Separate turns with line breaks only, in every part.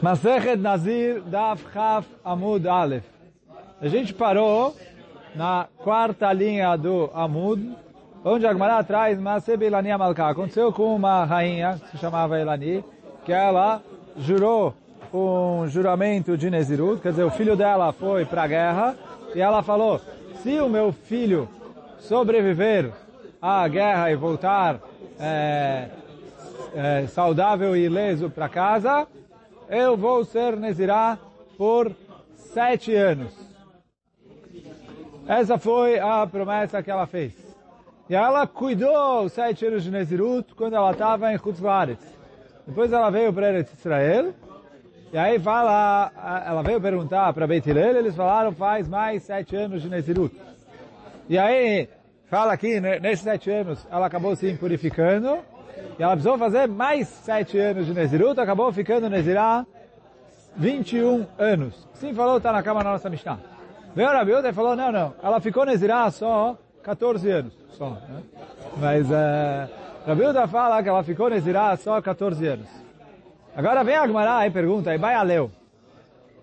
Masechet Nazir Daf Chaf Amud Aleph. A gente parou na quarta linha do Amud, onde a Gemara traz Masebe Elani Amalka. Aconteceu com uma rainha, que se chamava Elani, que ela jurou um juramento de Nezirut, quer dizer, o filho dela foi para a guerra, e ela falou, se o meu filho sobreviver à guerra e voltar é, é, saudável e ileso para casa, eu vou ser Nezirá por sete anos. Essa foi a promessa que ela fez. E ela cuidou os sete anos de Nezirut quando ela estava em Chutzlaretz. Depois ela veio para Eretz Israel, e aí fala, ela veio perguntar para Beit Hillel, eles falaram faz mais sete anos de Nezirut. E aí, fala aqui, nesses sete anos, ela acabou se impurificando, e ela precisou fazer mais sete anos de Nezirut, acabou ficando Nezirá 21 anos. Sim, falou, está na cama na nossa Mishnah. Veio a Rabiuda e falou, não, não, ela ficou Nezirá só 14 anos, só. Né? Mas uh, Rabiuda fala que ela ficou Nezirá só 14 anos. Agora vem a Agmará e pergunta, e vai a Leu.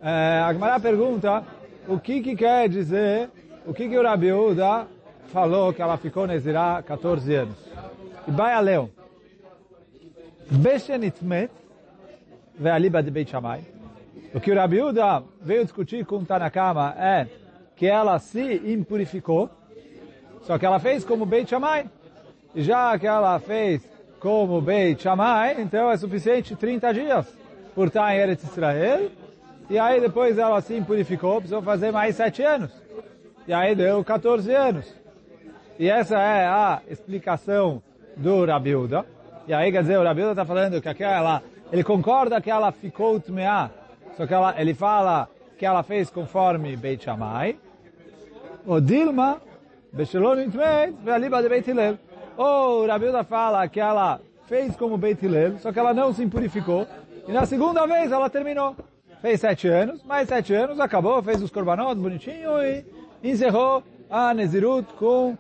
Uh, a Agmará pergunta, o que que quer dizer, o que que o Rabiuda falou que ela ficou Nezirá 14 anos. E vai a Leu. Beshenitmet, ve'aliba de Beit Shammai. O que o Rabi Uda veio discutir com Tanakama é que ela se impurificou, só que ela fez como Beit Shammai. E já que ela fez como Beit Shammai, então é suficiente 30 dias por estar em Eretz Israel. E aí depois ela se impurificou, precisou fazer mais 7 anos. E aí deu 14 anos. E essa é a explicação do Rabi Uda. E aí, quer dizer, o Rabi está falando que aquela, ele concorda que ela ficou tmeá, só que ela, ele fala que ela fez conforme Beit Shammai. O Dilma, Beshelon Itmeit, Ve'aliba de Beit Hillel. Ou o Rabi fala que ela fez como Beit Hillel, só que ela não se impurificou. E na segunda vez ela terminou. Fez sete anos, mais sete anos, acabou, fez os korbanot bonitinho e encerrou a Nezirut com,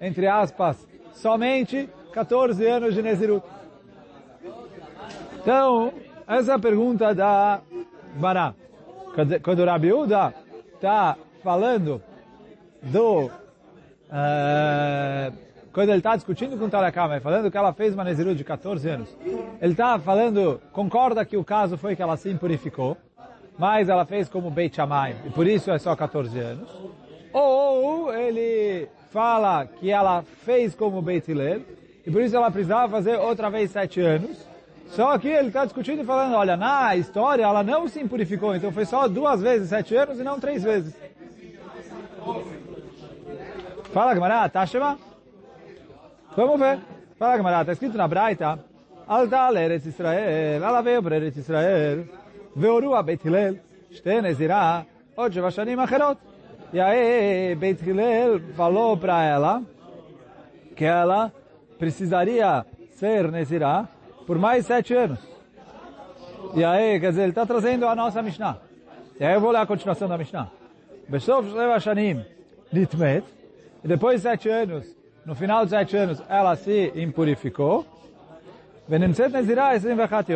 entre aspas, somente 14 anos de Nezirut. Então, essa é a pergunta da Bará. Quando o Rabi Uda está falando do... Uh, quando ele está discutindo com Tarakama, falando que ela fez uma Nezirut de 14 anos, ele está falando, concorda que o caso foi que ela se impurificou, mas ela fez como Beit Shammai, e por isso é só 14 anos. Ou ele fala que ela fez como Beit Hillel, e por isso ela precisava fazer outra vez sete anos. Só que ele está discutindo e falando, olha, na história ela não se impurificou, então foi só duas vezes sete anos e não três vezes. Fala, Gamará, tá, Tashema? Vamos ver. Fala, camarada, está escrito na Braita, Altal Eretz Israel, ela veio para Eretz Israel, Veorua Beit Hillel, Shtenezirá, Odjevashanim Acherot. E aí, Beit Hillel falou para ela que ela precisaria ser Nezirah por mais sete anos. E aí, quer dizer, ele está trazendo a nossa Mishnah. E aí eu vou ler a continuação da Mishnah. Nitmet. E depois de sete anos, no final de sete anos, ela se impurificou. Venemset Nezirah Esrim Vechat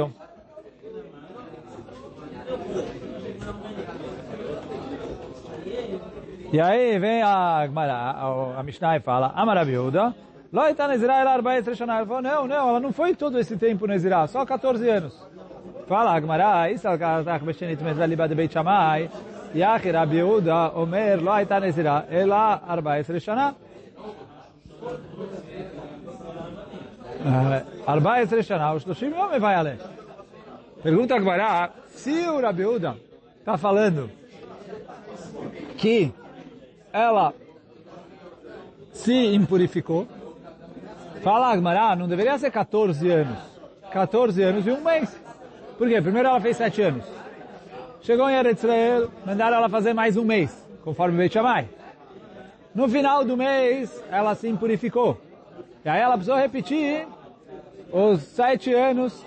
E aí vem a a Mishnah e fala, Amarabiuda, Rabi Yehuda, Lo está Nezirah ela 14 Shana. Ele falou, não, não, ela não foi todo esse tempo Nezirah, só 14 anos. Fala a Gemara, Isal Karatach Beshenit Mezra Liba de Beit Shammai, Yachi Rabi Yehuda, Omer, Lo está Nezirah ela 14 Shana. 14 Shana, os 30 homens vai além. Pergunta a Gemara, se o Rabi Yehuda está falando que ela se impurificou, fala Agmará, não deveria ser 14 anos. 14 anos e um mês. Por quê? Primeiro ela fez 7 anos. Chegou em Israel, mandaram ela fazer mais um mês, conforme Beit Shammai. No final do mês, ela se impurificou. E aí ela precisou repetir os sete anos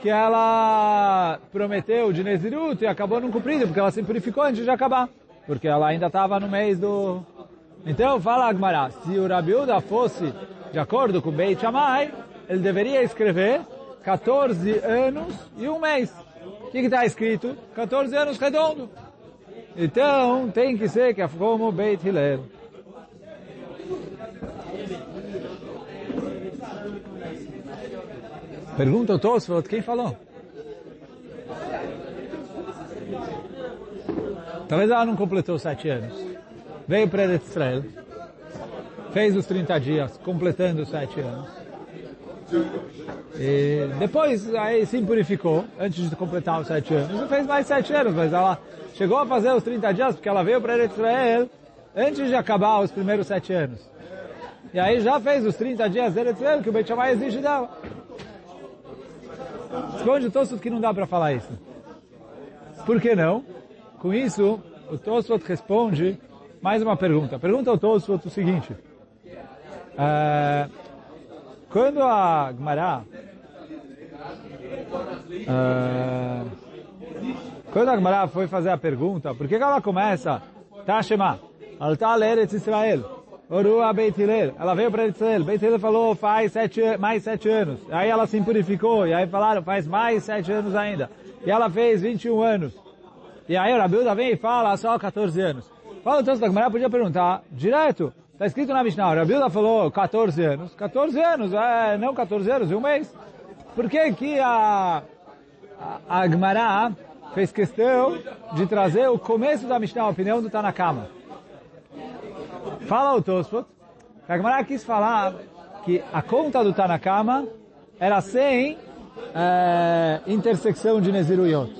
que ela prometeu de Nezirut e acabou não cumprindo, porque ela se impurificou antes de acabar. Porque ela ainda estava no mês do... Então, fala Agmará, se o Rabiuda fosse de acordo com Beit Shammai, ele deveria escrever 14 anos e um mês. O que está escrito? 14 anos redondo. Então, tem que ser que como Beit Hillel. Pergunta o Tosfot, quem falou? Talvez ela não completou sete anos. Veio para Israel, fez os 30 dias, completando os sete anos. E depois aí se purificou, antes de completar os sete anos. E fez mais sete anos, mas ela chegou a fazer os 30 dias porque ela veio para Israel antes de acabar os primeiros sete anos. E aí já fez os 30 dias de Israel que o Beit Shammai exige dela. Responde o Tosfot que não dá para falar isso. Por que não? Com isso, o Tosfot responde mais uma pergunta. Pergunta ao Tosfot o seguinte. Uh, quando a Gemara uh, quando a Gemara foi fazer a pergunta, por que, ela começa Tashema, Alta Eretz Israel, Orua Beit ela veio para Israel, Beit falou faz sete, mais sete anos, aí ela se purificou, e aí falaram faz mais sete anos ainda, e ela fez 21 anos, e aí o Rabilda vem e fala só 14 anos. Fala o texto da Gemara, podia perguntar, direto, Está escrito na Mishnah, a Bíblia falou 14 anos. 14 anos, é, não 14 anos, um mês. Por que que a, a, a fez questão de trazer o começo da Mishnah, a opinião do Tanakama? Fala o Tosfot, a Gemara quis falar que a conta do Tanakama era sem é, intersecção de Neziruyot.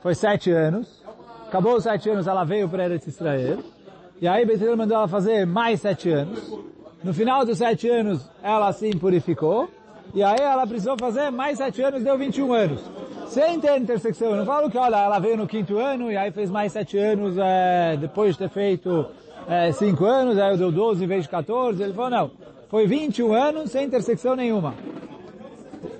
Foi sete anos. Acabou os sete anos, ela veio para Eretz Israel. E aí Beit mandou ela fazer mais sete anos. No final dos sete anos, ela se purificou. E aí ela precisou fazer mais sete anos, deu 21 anos. Sem ter intersecção. Eu não falo que, olha, ela veio no quinto ano e aí fez mais sete anos é, depois de ter feito é, cinco anos, aí deu 12 em vez de 14. Ele falou, não. Foi 21 anos sem intersecção nenhuma.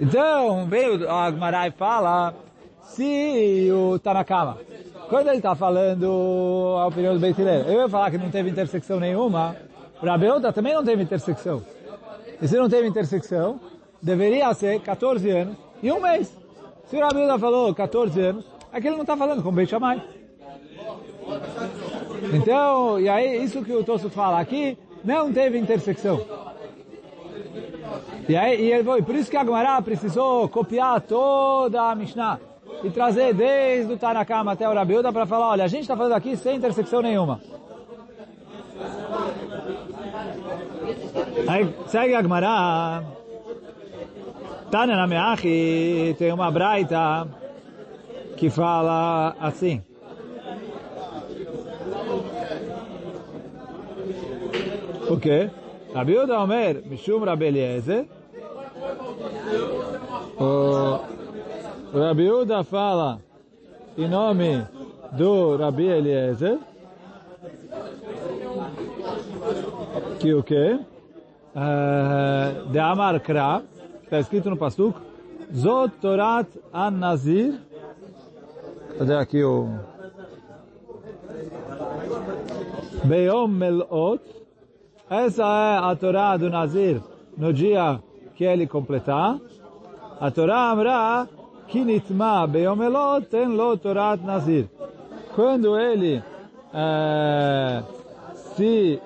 Então, veio a Agmarai fala, se o Tanakama quando ele está falando a opinião do Hillel, eu ia falar que não teve intersecção nenhuma, o Rabeota também não teve intersecção. E se não teve intersecção, deveria ser 14 anos e um mês. Se o Rabeota falou 14 anos, é que ele não está falando com Beit Shammai. Então, e aí, isso que o Tosso fala aqui, não teve intersecção. E aí, e ele foi, por isso que a Gemara precisou copiar toda a Mishnah e trazer desde o Tanakama até o Rabiuda para falar, olha, a gente está falando aqui sem intersecção nenhuma. Aí segue a Gemara. Tânia tem uma braita que fala assim. O quê? Rabiuda Omer, Mishum Rabeliezer. O Rabi Uda fala em nome do Rabi Eliezer que o quê? Uh, de Amar Kra, está escrito no Pasuk, Zot Torat An-Nazir, cadê aqui o... Beyom Melot, essa é a Torá do Nazir no dia que ele completar. A Torá Amra Kinitma beyomelot ten lo torat nazir. Quando ele é, se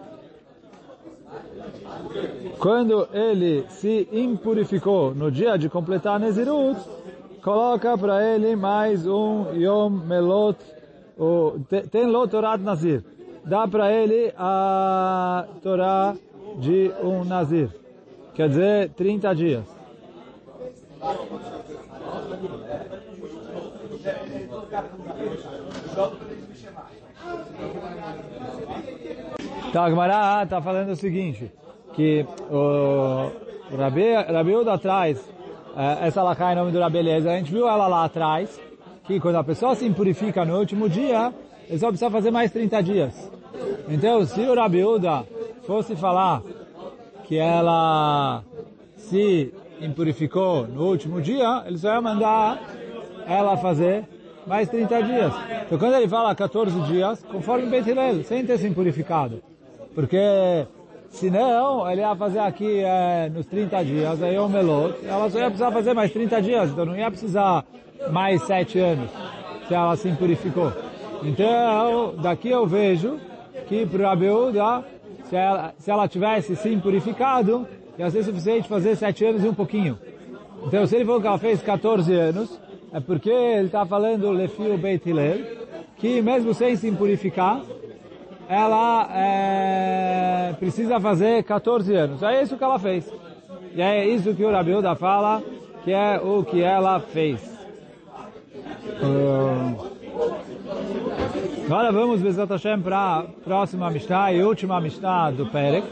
quando ele se impurificou no dia de completar Nezirut, coloca para ele mais um Yom Melot, o, tem lo Torat Nazir. Dá para ele a Torá de um Nazir. Quer dizer, 30 dias. Então a Gemara está falando o seguinte, que o Rabi, Rabi traz é, essa lacai em nome do Rabi a gente viu ela lá atrás, que quando a pessoa se impurifica no último dia, ele só precisa fazer mais 30 dias. Então, se o Rabi fosse falar que ela se impurificou no último dia, ele só ia mandar ela fazer mais 30 dias. Então quando ele fala 14 dias, conforme Beit Hillel, sem ter se impurificado. Porque senão ele ia fazer aqui é, nos 30 dias, aí o melot, ela só ia precisar fazer mais 30 dias, então não ia precisar mais sete anos, se ela se purificou. Então, daqui eu vejo que para Rabi Uda, se ela, se ela tivesse se purificado, ia ser suficiente fazer sete anos e um pouquinho. Então, se ele falou que ela fez 14 anos, é porque ele está falando Lefio Beit Hillel, que mesmo sem se purificar, ela é, precisa fazer 14 anos. É isso que ela fez. E é isso que o Rabi Uda fala, que é o que ela fez. Agora vamos, Bezat Hashem, para a próxima Mishnah e última Mishnah do Perek.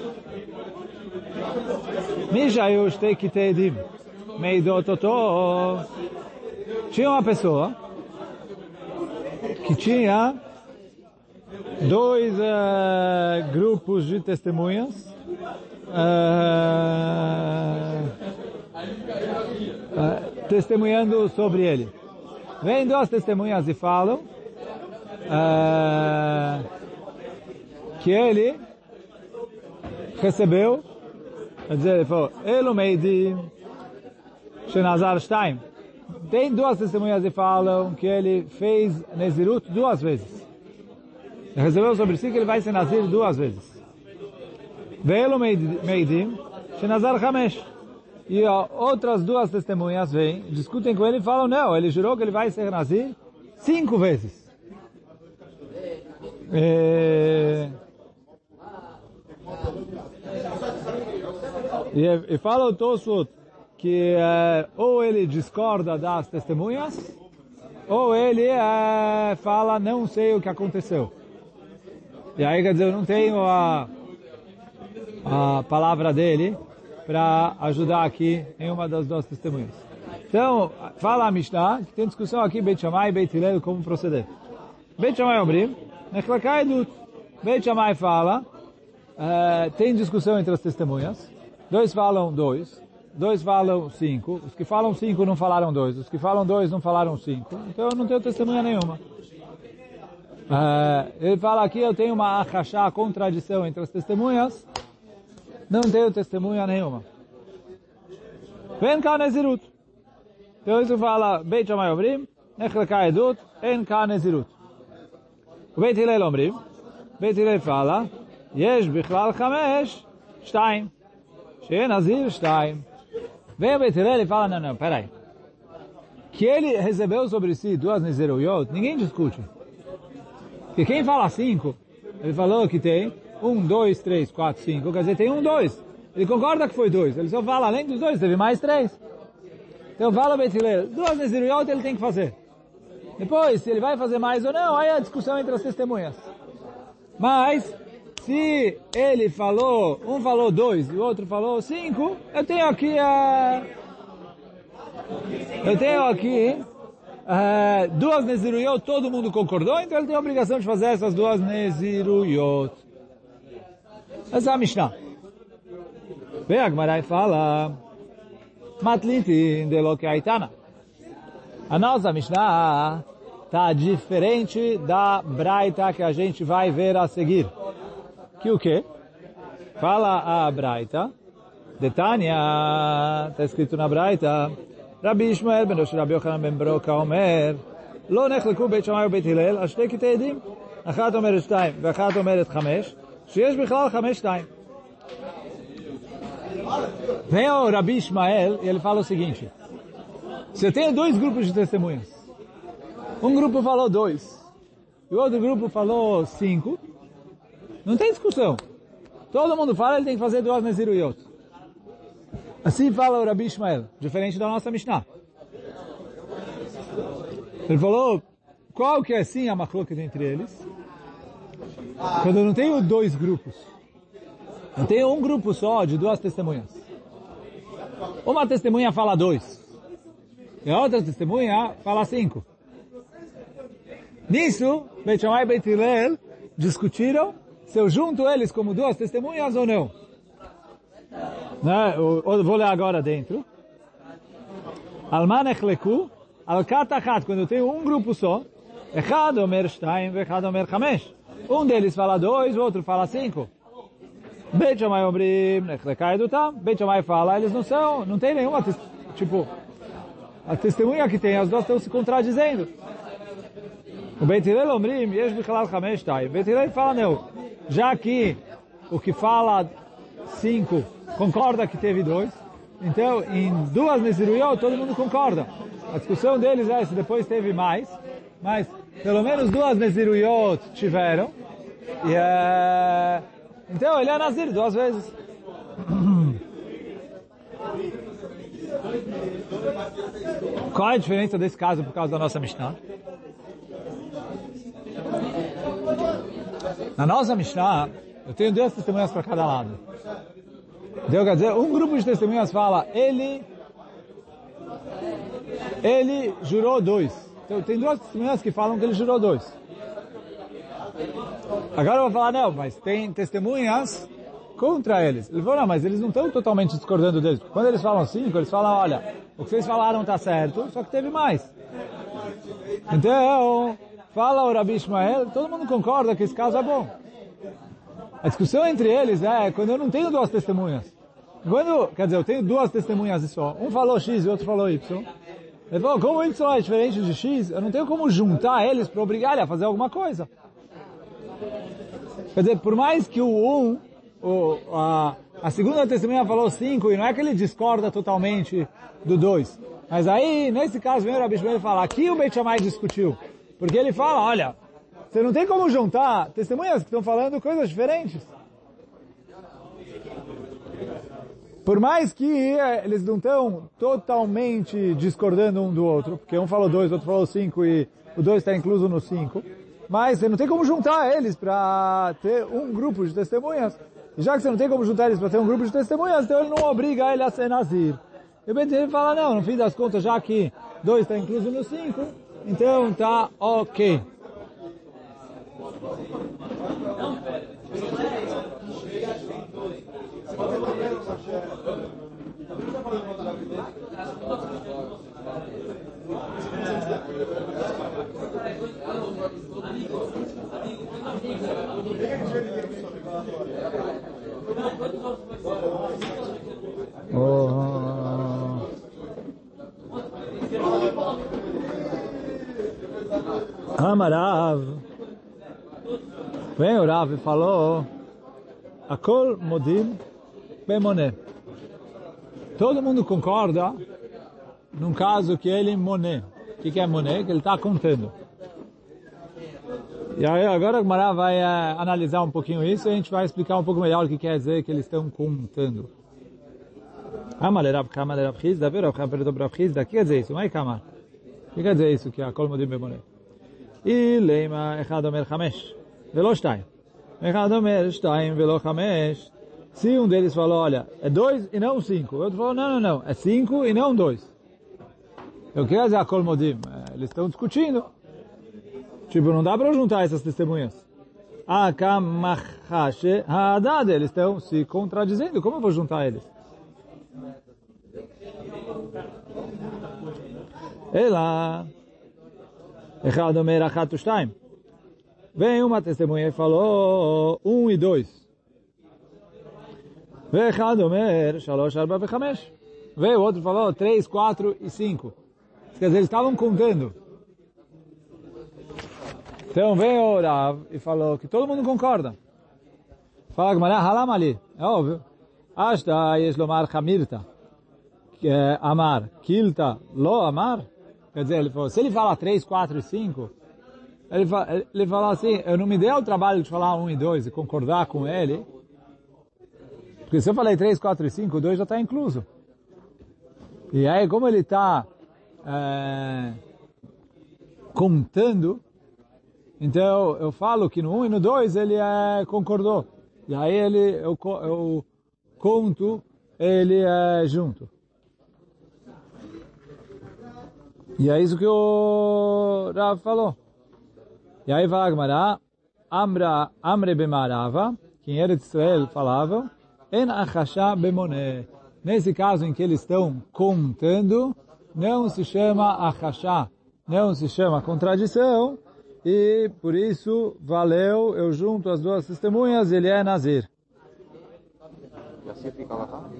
Mishayu Shtei Kiteidim Meidototo Tinha uma pessoa que tinha dois uh, grupos de testemunhas uh, uh, testemunhando sobre ele. Vem duas testemunhas e falam que ele recebeu, quer dizer, ele falou, Elo Meidi Shenazar Stein. Tem duas testemunhas que falam que ele fez Nezirut duas vezes. Ele recebeu sobre si que ele vai ser Nazir duas vezes. Veio Meidim, Shenazar Hamesh. E outras duas testemunhas vêm, discutem com ele e falam, não, ele jurou que ele vai ser Nazir cinco vezes. E, e, e fala o Tosfot que é, ou ele discorda das testemunhas, ou ele é, fala, não sei o que aconteceu. E aí, quer dizer, eu não tenho a, a palavra dele para ajudar aqui em uma das duas testemunhas. Então, fala a Mishnah, que tem discussão aqui, Beit Shammai e Beit Hillel, como proceder. Beit Shammai Omrim, Nechlakai Dut. Beit Shammai fala, uh, tem discussão entre as testemunhas, dois falam dois, dois falam cinco, os que falam cinco não falaram dois, os que falam dois não falaram cinco, então eu não tenho testemunha nenhuma. Uh, ele fala aqui, eu tenho uma achachá, contradição entre as testemunhas, não tenho testemunha nenhuma. Vem cá Nezirut. Então isso fala, Beit Shammai Omrim, Nechleka Edut, En cá Nezirut. O Beit Hillel Omrim, Beit Hillel fala, Yesh Bichlal Chamesh, Shtaim. Shein Nazir Shtaim. Vem o Beit Hillel e fala, não, não, peraí. Que ele recebeu sobre si duas Neziruyot, ninguém discute. Porque quem fala cinco, ele falou que tem um, dois, três, quatro, cinco, quer dizer, tem um, dois. Ele concorda que foi dois. Ele só fala, além dos dois, teve mais três. Então fala o Betileiro, duas Neziruyot ele tem que fazer. Depois, se ele vai fazer mais ou não, aí é a discussão entre as testemunhas. Mas, se ele falou, um falou dois e o outro falou cinco, eu tenho aqui a... Eu tenho aqui uh, duas Neziruyot, todo mundo concordou, então ele tem a obrigação de fazer essas duas Neziruyot. Essa é a Mishnah. Vem a Gemara e fala, Matlintin de lo que aitana. A nossa Mishnah está diferente da Braita que a gente vai ver a seguir. Que o quê? Fala a Braita. De Tânia, está escrito na Braita, Rabbi Ishmael ben Rosh Rabbi Yochanan ben Broca Omer, לא נחלקו בית שמאי ובית הלל על שתי קטעי עדים. אחת אומרת שתיים ואחת אומרת חמש, שיש בכלל חמש שתיים. Vem o Rabi Ishmael e ele fala o seguinte, se eu tenho dois grupos de testemunhas, um grupo falou dois, e o outro grupo falou cinco, não tem discussão. Todo mundo fala, ele tem que fazer duas Neziruyot. Assim fala o Rabi Ishmael, diferente da nossa Mishnah. Ele falou, qual que é sim a machloket entre eles? Quando eu não tenho dois grupos. Eu tenho um grupo só de duas testemunhas. Uma testemunha fala dois. E a outra testemunha fala cinco. Nisso, Beit e Beit discutiram se eu junto eles como duas testemunhas ou não. Né? Eu, vou ler agora dentro. Alman echleku, al katachat, quando eu tenho um grupo só, Echad omer shtaim, echad omer chamesh. Um deles fala dois, o outro fala cinco. Beit Shammai Omrim, Nechlekai Dutam. Beit Shammai fala, eles não são, não tem nenhuma, tipo, a testemunha que tem, as duas estão se contradizendo. O Beit Hillel Omrim, Yesh Bichalal Hamesh Tai. O Beit Hillel fala, não, já que o que fala cinco concorda que teve dois, então em duas Neziruyot todo mundo concorda. A discussão deles é se depois teve mais, mas pelo menos duas Neziruyot tiveram. E, é... Então ele é Nazir duas vezes. Qual é a diferença desse caso por causa da nossa Mishnah? Na nossa Mishnah, eu tenho duas testemunhas para cada lado. Então, quer dizer, um grupo de testemunhas fala, ele, ele jurou dois. Então, tem duas testemunhas que falam que ele jurou dois. Agora eu vou falar, não, mas tem testemunhas contra eles. Ele falou, não, mas eles não estão totalmente discordando deles. Quando eles falam cinco, eles falam, olha, o que vocês falaram está certo, só que teve mais. Então, fala o Rabi Ishmael, todo mundo concorda que esse caso é bom. A discussão entre eles é quando eu não tenho duas testemunhas. Quando, quer dizer, eu tenho duas testemunhas só. Um falou X e o outro falou Y. Ele falou, como Y é diferente de X, eu não tenho como juntar eles para obrigar ele a fazer alguma coisa. Quer dizer, por mais que o um, o, a, a segunda testemunha falou cinco, e não é que ele discorda totalmente do dois. Mas aí, nesse caso, vem o Rabi Shmuel falar, aqui o Beit Shammai discutiu. Porque ele fala, olha, você não tem como juntar testemunhas que estão falando coisas diferentes. Por mais que eles não estão totalmente discordando um do outro, porque um falou dois, outro falou cinco e o dois está incluso no cinco, mas você não tem como juntar eles para ter um grupo de testemunhas. E já que você não tem como juntar eles para ter um grupo de testemunhas, então ele não obriga ele a ser nazir. E o Ben fala, não, no fim das contas, já que dois está incluso no cinco, então tá ok. Oh. Vem o Rav e falou, Akol modim bemoné. Todo mundo concorda num caso que ele moné. O que, que é moné? Que ele está contando. E aí agora o Mará vai uh, analisar um pouquinho isso e a gente vai explicar um pouco melhor o que quer dizer que eles estão contando. Amar Rav Kamar Rav Chizda, Rav Kamar perguntou Rav Chizda, o que quer dizer isso? Mai Kamar. O que quer dizer isso que é a Kol Modim Bemoné? E Leima Echad Omer Chamesh, Velo Shtaim. Echad Omer Shtaim Velo Chamesh. Se um deles falou, olha, é dois e não cinco. O outro falou, não, não, não, é cinco e não dois. Eu quero dizer a Kol Modim. Eles estão discutindo. Tipo, não dá para juntar essas testemunhas. Akamachashe Hadad. Eles estão se contradizendo. Como eu vou juntar eles? Ela. Echad Omer Achat. Vem uma testemunha e falou um e dois. Vechad Omer Shalosh Arba Vechamesh. Veio outro falou três, quatro e cinco. Quer dizer, eles estavam contando. Então veio o Rav e falou que todo mundo concorda. Fala que halam ali. É óbvio. Ashta yesh lomar chamirta. Amar. Kilta lo amar. Quer dizer, ele falou, se ele fala 3, 4 e 5, ele fala, ele assim, eu não me dei o trabalho de falar 1 e 2 e concordar com ele, porque se eu falei 3, 4 e 5, o 2 já está incluso. E aí, como ele está é, contando, então eu falo que no 1 um e no 2 ele é, concordou. E aí ele, eu, eu conto ele é junto. E é isso que o Rav falou. E aí vai Agmará, Amra, Amre Bemarava, que em Eretz Israel falava, En Achashá Bemoné. Nesse caso em que eles estão contando, não se chama Achashá, não se chama contradição, e por isso valeu, eu junto as duas testemunhas, ele é Nazir.
Assim fica lá?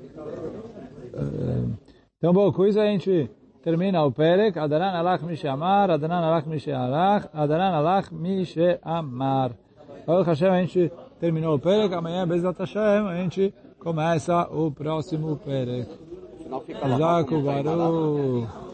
Então, bom, com isso a gente termina o Perek, Adaran alach mi she'amar, Adaran alach mi she'alach, Adaran alach mi she'amar. Baruch Hashem, a gente terminou o Perek, amanhã, Bezat Hashem, a gente começa o próximo Perek. Jaco Baruch.